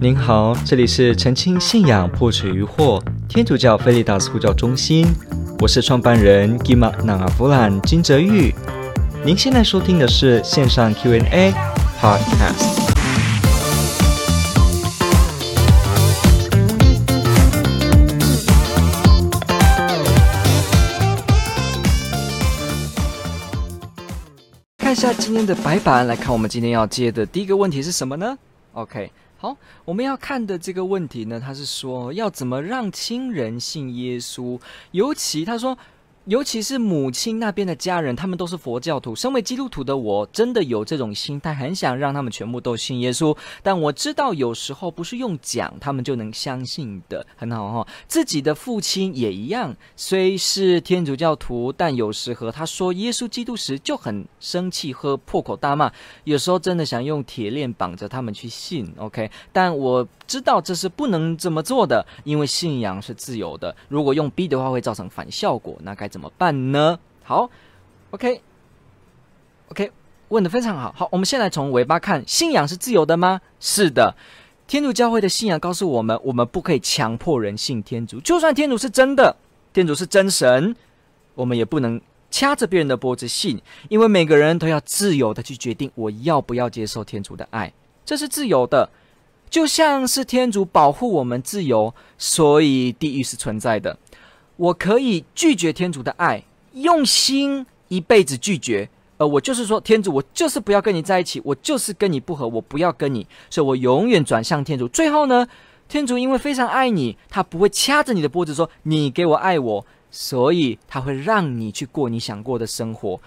您好，这里是澄清信仰破除疑惑天主教菲利达斯呼叫中心，我是创办人吉玛纳阿弗兰金哲昱。您现在收听的是线上 Q&A Podcast。看一下今天的白板，来看我们今天要接的第一个问题是什么呢？OK。好，我们要看的这个问题呢，他是说要怎么让亲人信耶稣，尤其他说。尤其是母亲那边的家人，他们都是佛教徒。身为基督徒的我，真的有这种心态，很想让他们全部都信耶稣。但我知道，有时候不是用讲他们就能相信的。很好哈，自己的父亲也一样，虽是天主教徒，但有时和他说耶稣基督时就很生气和破口大骂。有时候真的想用铁链绑着他们去信。OK，但我知道这是不能这么做的，因为信仰是自由的。如果用逼的话，会造成反效果。那该怎？怎么办呢？好，OK，OK，、问得非常好。好，我们先来从尾巴看，信仰是自由的吗？是的，天主教会的信仰告诉我们，我们不可以强迫人信天主，就算天主是真的，天主是真神，我们也不能掐着别人的脖子信，因为每个人都要自由的去决定我要不要接受天主的爱，这是自由的，就像是天主保护我们自由，所以地狱是存在的。我可以拒绝天主的爱，用心一辈子拒绝。呃，我就是说，天主，我就是不要跟你在一起，我就是跟你不合，我不要跟你，所以我永远转向天主。最后呢，天主因为非常爱你，他不会掐着你的脖子说你给我爱我，所以他会让你去过你想过的生活。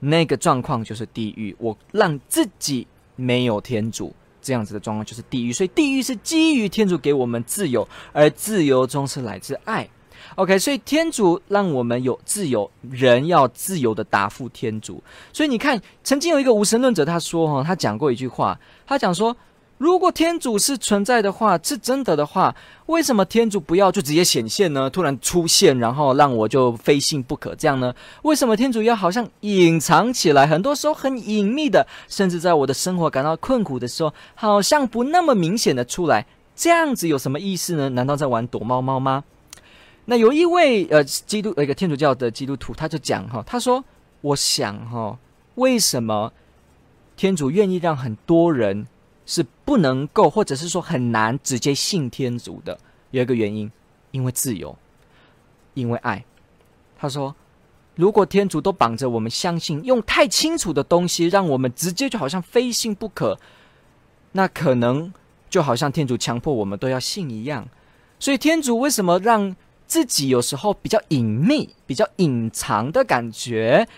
那个状况就是地狱。我让自己没有天主，这样子的状况就是地狱。所以地狱是基于天主给我们自由，而自由中是来自爱。OK，所以天主让我们有自由，人要自由的答复天主。所以你看，曾经有一个无神论者，他说：“哈，他讲过一句话，他讲说，如果天主是存在的话，是真的的话，为什么天主不要就直接显现呢？突然出现，然后让我就非信不可这样呢？为什么天主要好像隐藏起来，很多时候很隐秘的，甚至在我的生活感到困苦的时候，好像不那么明显的出来？这样子有什么意思呢？难道在玩躲猫猫吗？”那有一位呃基督一个天主教的基督徒，他就讲哈，他说：“我想哈，为什么天主愿意让很多人是不能够，或者是说很难直接信天主的？有一个原因，因为自由，因为爱。他说，如果天主都绑着我们相信，用太清楚的东西让我们直接就好像非信不可，那可能就好像天主强迫我们都要信一样。所以天主为什么让？”自己有时候比较隐秘、比较隐藏的感觉，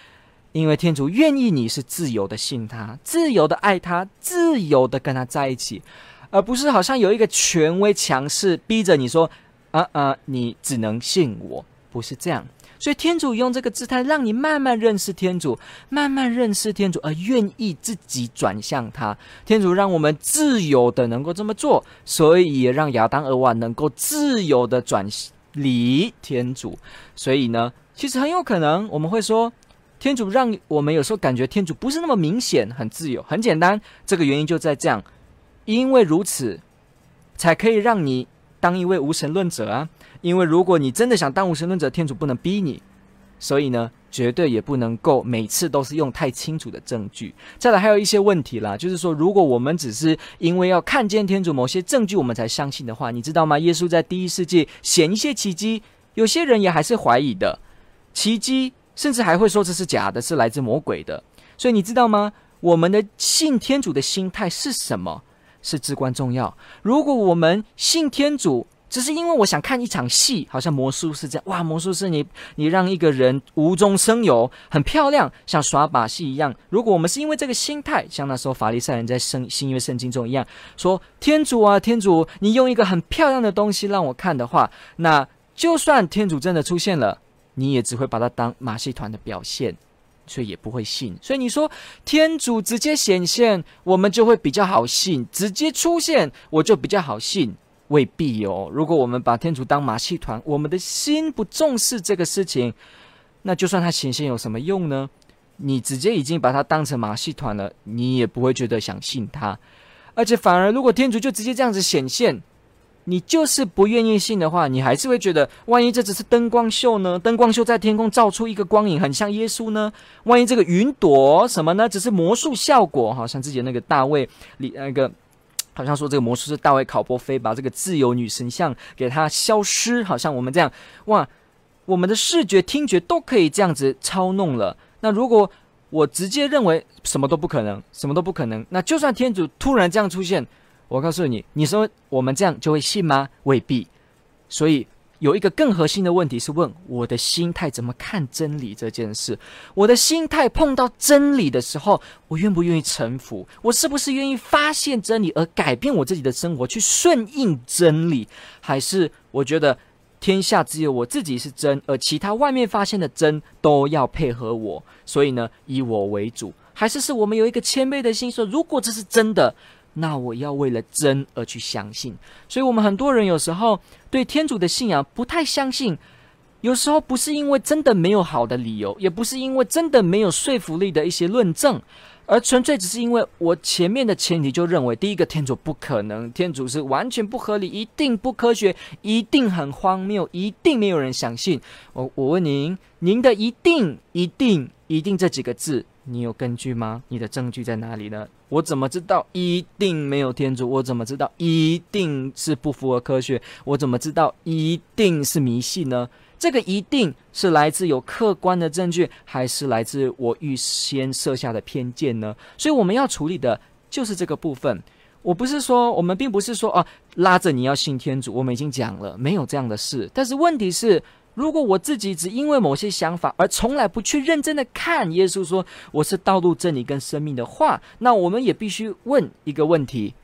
因为天主愿意你是自由的信他、自由的爱他、自由的跟他在一起，而不是好像有一个权威强势逼着你说：“啊啊，你只能信我。”不是这样。所以天主用这个姿态让你慢慢认识天主，慢慢认识天主，而愿意自己转向他。天主让我们自由的能够这么做，所以也让亚当、厄娃能够自由的转离天主，所以呢，其实很有可能我们会说，天主让我们有时候感觉天主不是那么明显，很自由，很简单。这个原因就在这样，因为如此，才可以让你当一位无神论者啊。因为如果你真的想当无神论者，天主不能逼你。所以呢，绝对也不能够每次都是用太清楚的证据。再来，还有一些问题啦，就是说，如果我们只是因为要看见天主某些证据，我们才相信的话，你知道吗？耶稣在第一世纪显一些奇迹，有些人也还是怀疑的。奇迹甚至还会说这是假的，是来自魔鬼的。所以你知道吗？我们的信天主的心态是什么？是至关重要。如果我们信天主，只是因为我想看一场戏，好像魔术师这样，哇！魔术师你，你让一个人无中生有，很漂亮，像耍把戏一样。如果我们是因为这个心态，像那时候法利赛人在圣新约圣经中一样，说天主啊，天主，你用一个很漂亮的东西让我看的话，那就算天主真的出现了，你也只会把它当马戏团的表现，所以也不会信。所以你说天主直接显现，我们就会比较好信；直接出现，我就比较好信。未必哦。如果我们把天主当马戏团，我们的心不重视这个事情，那就算他显现有什么用呢？你直接已经把他当成马戏团了，你也不会觉得想信他。而且反而如果天主就直接这样子显现，你就是不愿意信的话，你还是会觉得，万一这只是灯光秀呢？灯光秀在天空照出一个光影，很像耶稣呢？万一这个云朵什么呢？只是魔术效果，好像之前那个大卫里那个，好像说这个魔术师大卫考波菲把这个自由女神像给它消失，好像我们这样哇，我们的视觉、听觉都可以这样子操弄了。那如果我直接认为什么都不可能，什么都不可能，那就算天主突然这样出现。我告诉你，你说我们这样就会信吗？未必。所以有一个更核心的问题是问我的心态怎么看真理这件事。我的心态碰到真理的时候，我愿不愿意臣服？我是不是愿意发现真理而改变我自己的生活，去顺应真理？还是我觉得天下只有我自己是真，而其他外面发现的真都要配合我？所以呢，以我为主？还是是我们有一个谦卑的心，说如果这是真的？那我要为了真而去相信，所以我们很多人有时候对天主的信仰不太相信，有时候不是因为真的没有好的理由，也不是因为真的没有说服力的一些论证，而纯粹只是因为我前面的前提就认为，第一个天主不可能，天主是完全不合理，一定不科学，一定很荒谬，一定没有人相信。我我问您，您的一定、一定、一定这几个字，你有根据吗？你的证据在哪里呢？我怎么知道一定没有天主？我怎么知道一定是不符合科学？我怎么知道一定是迷信呢？这个一定是来自有客观的证据，还是来自我预先设下的偏见呢？所以我们要处理的就是这个部分。我不是说，我们并不是说啊，拉着你要信天主。我们已经讲了，没有这样的事。但是问题是。如果我自己只因为某些想法而从来不去认真的看耶稣说我是道路、真理跟生命的话，那我们也必须问一个问题：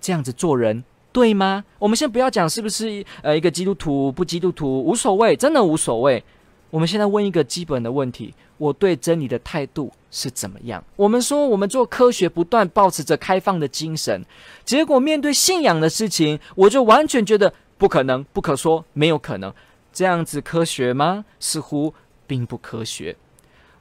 这样子做人对吗？我们先不要讲是不是呃一个基督徒不基督徒无所谓，真的无所谓。我们现在问一个基本的问题：我对真理的态度是怎么样？我们说我们做科学不断保持着开放的精神，结果面对信仰的事情，我就完全觉得不可能、不可说、没有可能。这样子科学吗？似乎并不科学。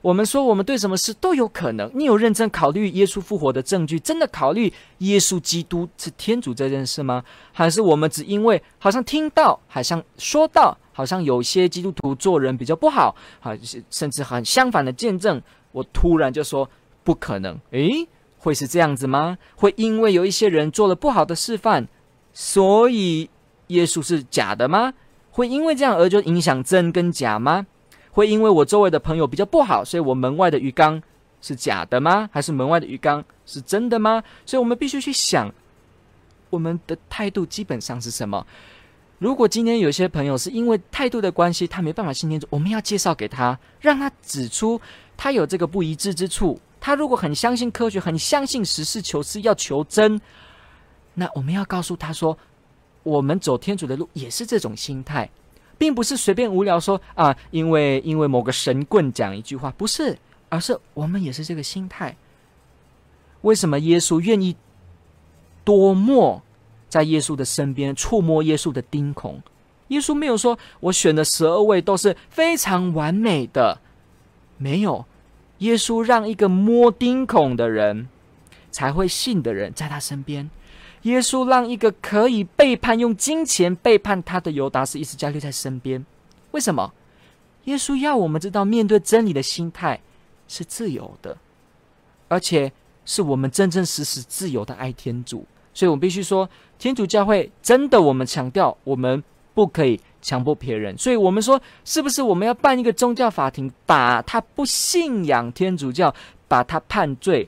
我们说我们对什么事都有可能。你有认真考虑耶稣复活的证据？真的考虑耶稣基督是天主这件事吗？还是我们只因为好像听到，好像说到，好像有些基督徒做人比较不好，啊，甚至很相反的见证，我突然就说不可能。诶，会是这样子吗？会因为有一些人做了不好的示范，所以耶稣是假的吗？会因为这样而就影响真跟假吗？会因为我周围的朋友比较不好，所以我门外的鱼缸是假的吗？还是门外的鱼缸是真的吗？所以我们必须去想，我们的态度基本上是什么？如果今天有些朋友是因为态度的关系，他没办法信天主，我们要介绍给他，让他指出他有这个不一致之处。他如果很相信科学，很相信实事求是，要求真，那我们要告诉他说。我们走天主的路也是这种心态，并不是随便无聊说啊，因为因为某个神棍讲一句话，不是，而是我们也是这个心态。为什么耶稣愿意多默在耶稣的身边，触摸耶稣的钉孔？耶稣没有说，我选的十二位都是非常完美的，没有。耶稣让一个摸钉孔的人才会信的人在他身边。耶稣让一个可以背叛、用金钱背叛他的犹达斯一直加留在身边，为什么？耶稣要我们知道，面对真理的心态是自由的，而且是我们真真实实自由的爱天主。所以，我们必须说，天主教会真的，我们强调，我们不可以强迫别人。所以我们说，是不是我们要办一个宗教法庭，把他不信仰天主教，把他判罪？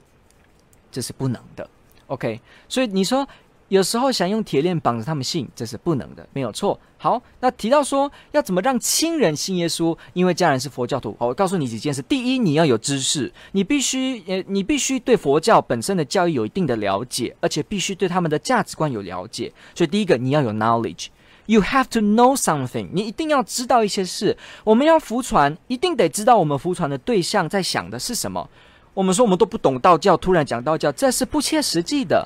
这是不能的。OK，所以你说。有时候想用铁链绑着他们信，这是不能的，没有错。好，那提到说要怎么让亲人信耶稣，因为家人是佛教徒。好，我告诉你几件事：第一，你要有知识，你必须呃，你必须对佛教本身的教义有一定的了解，而且必须对他们的价值观有了解。所以，第一个你要有 knowledge，you have to know something，你一定要知道一些事。我们要服传，一定得知道我们服传的对象在想的是什么。我们说我们都不懂道教，突然讲道教，这是不切实际的。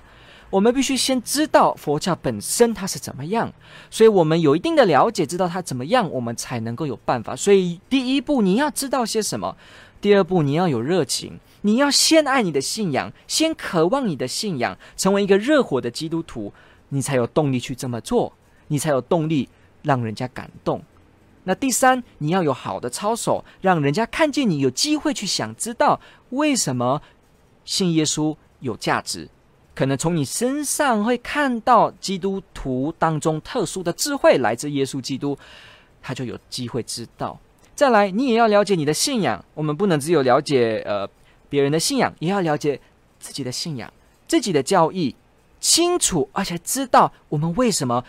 我们必须先知道佛教本身它是怎么样，所以我们有一定的了解，知道它怎么样，我们才能够有办法。所以第一步你要知道些什么，第二步你要有热情，你要先爱你的信仰，先渴望你的信仰，成为一个热火的基督徒，你才有动力去这么做，你才有动力让人家感动。那第三，你要有好的操守，让人家看见你有机会去想知道为什么信耶稣有价值。可能从你身上会看到基督徒当中特殊的智慧来自耶稣基督，他就有机会知道。再来，你也要了解你的信仰。我们不能只有了解呃别人的信仰，也要了解自己的信仰、自己的教义，清楚而且知道我们为什么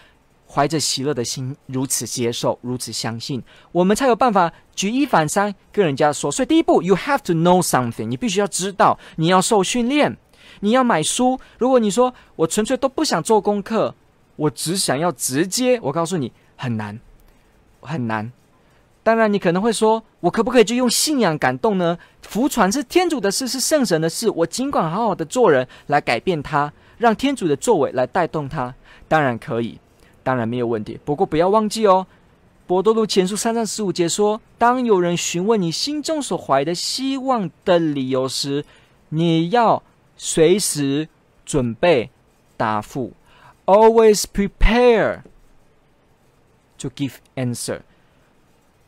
怀着喜乐的心如此接受、如此相信，我们才有办法举一反三跟人家说。所以第一步，you have to know something，你必须要知道，你要受训练。你要买书，如果你说我纯粹都不想做功课，我只想要直接，我告诉你很难，很难。当然，你可能会说，我可不可以就用信仰感动呢？福传是天主的事，是圣神的事，我尽管好好的做人来改变他，让天主的作为来带动他，当然可以，当然没有问题。不过不要忘记哦，伯多禄前书三章十五节说，当有人询问你心中所怀的希望的理由时，你要。随时准备答复，always prepare to give answer。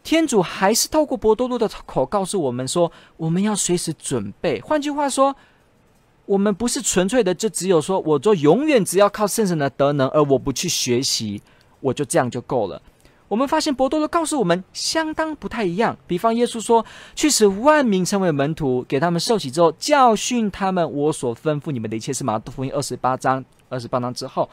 天主还是透过伯多禄的口告诉我们说，我们要随时准备。换句话说，我们不是纯粹的就只有说，我就永远只要靠圣神的德能，而我不去学习，我就这样就够了。我们发现伯多禄告诉我们相当不太一样。比方耶稣说：“去使万民成为门徒，给他们受洗之后，教训他们我所吩咐你们的一切。”是马太福音二十八章二十八章之后，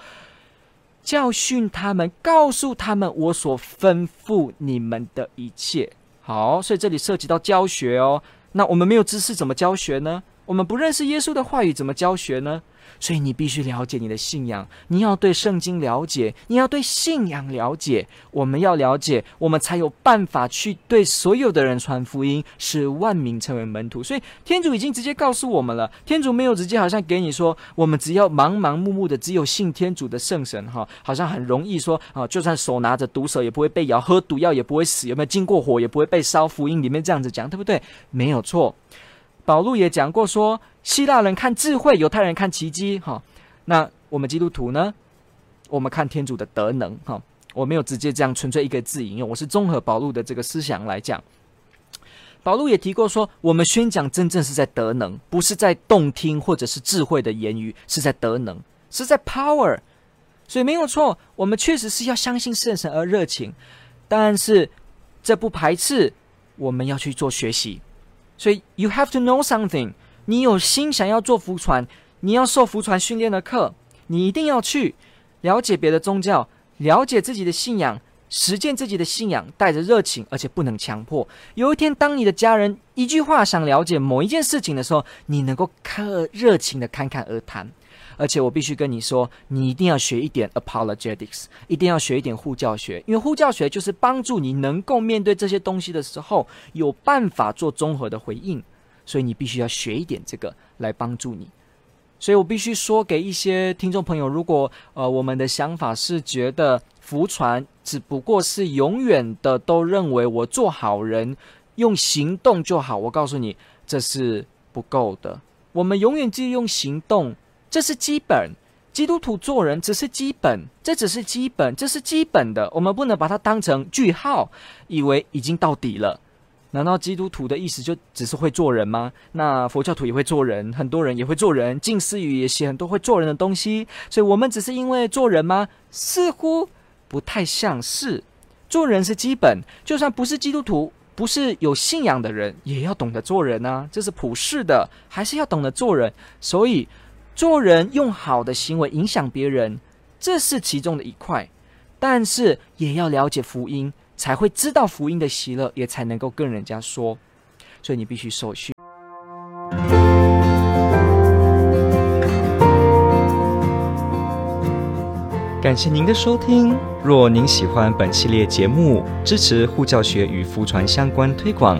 教训他们，告诉他们我所吩咐你们的一切。好，所以这里涉及到教学哦。那我们没有知识怎么教学呢？我们不认识耶稣的话语怎么教学呢？所以你必须了解你的信仰，你要对圣经了解，你要对信仰了解。我们要了解，我们才有办法去对所有的人传福音，使万民成为门徒。所以天主已经直接告诉我们了，天主没有直接好像给你说，我们只要盲盲目目的只有信天主的圣神哈，好像很容易说啊，就算手拿着毒蛇也不会被咬，喝毒药也不会死，有没有经过火也不会被烧？福音里面这样子讲，对不对？没有错。保禄也讲过说，希腊人看智慧，犹太人看奇迹，哈。那我们基督徒呢？我们看天主的德能，哈。我没有直接这样纯粹一个字引用，我是综合保禄的这个思想来讲。保禄也提过说，我们宣讲真正是在德能，不是在动听或者是智慧的言语，是在德能，是在 power。所以没有错，我们确实是要相信圣神而热情，但是这不排斥我们要去做学习。所以，you have to know something。你有心想要做浮船，你要受浮船训练的课，你一定要去了解别的宗教，了解自己的信仰，实践自己的信仰，带着热情，而且不能强迫。有一天，当你的家人一句话想了解某一件事情的时候，你能够可热情的侃侃而谈。而且我必须跟你说，你一定要学一点 apologetics，一定要学一点护教学，因为护教学就是帮助你能够面对这些东西的时候，有办法做综合的回应。所以你必须要学一点这个来帮助你。所以我必须说给一些听众朋友，如果呃我们的想法是觉得福传只不过是永远的都认为我做好人用行动就好，我告诉你这是不够的。我们永远只用行动。这是基本，基督徒做人只是基本，这只是基本，这是基本的。我们不能把它当成句号，以为已经到底了。难道基督徒的意思就只是会做人吗？那佛教徒也会做人，很多人也会做人，近思语也写很多会做人的东西。所以，我们只是因为做人吗？似乎不太像是。做人是基本，就算不是基督徒，不是有信仰的人，也要懂得做人啊。这是普世的，还是要懂得做人。所以。做人用好的行为影响别人，这是其中的一块，但是也要了解福音，才会知道福音的喜乐，也才能够跟人家说。所以你必须受训。感谢您的收听。若您喜欢本系列节目，支持护教学与福传相关推广。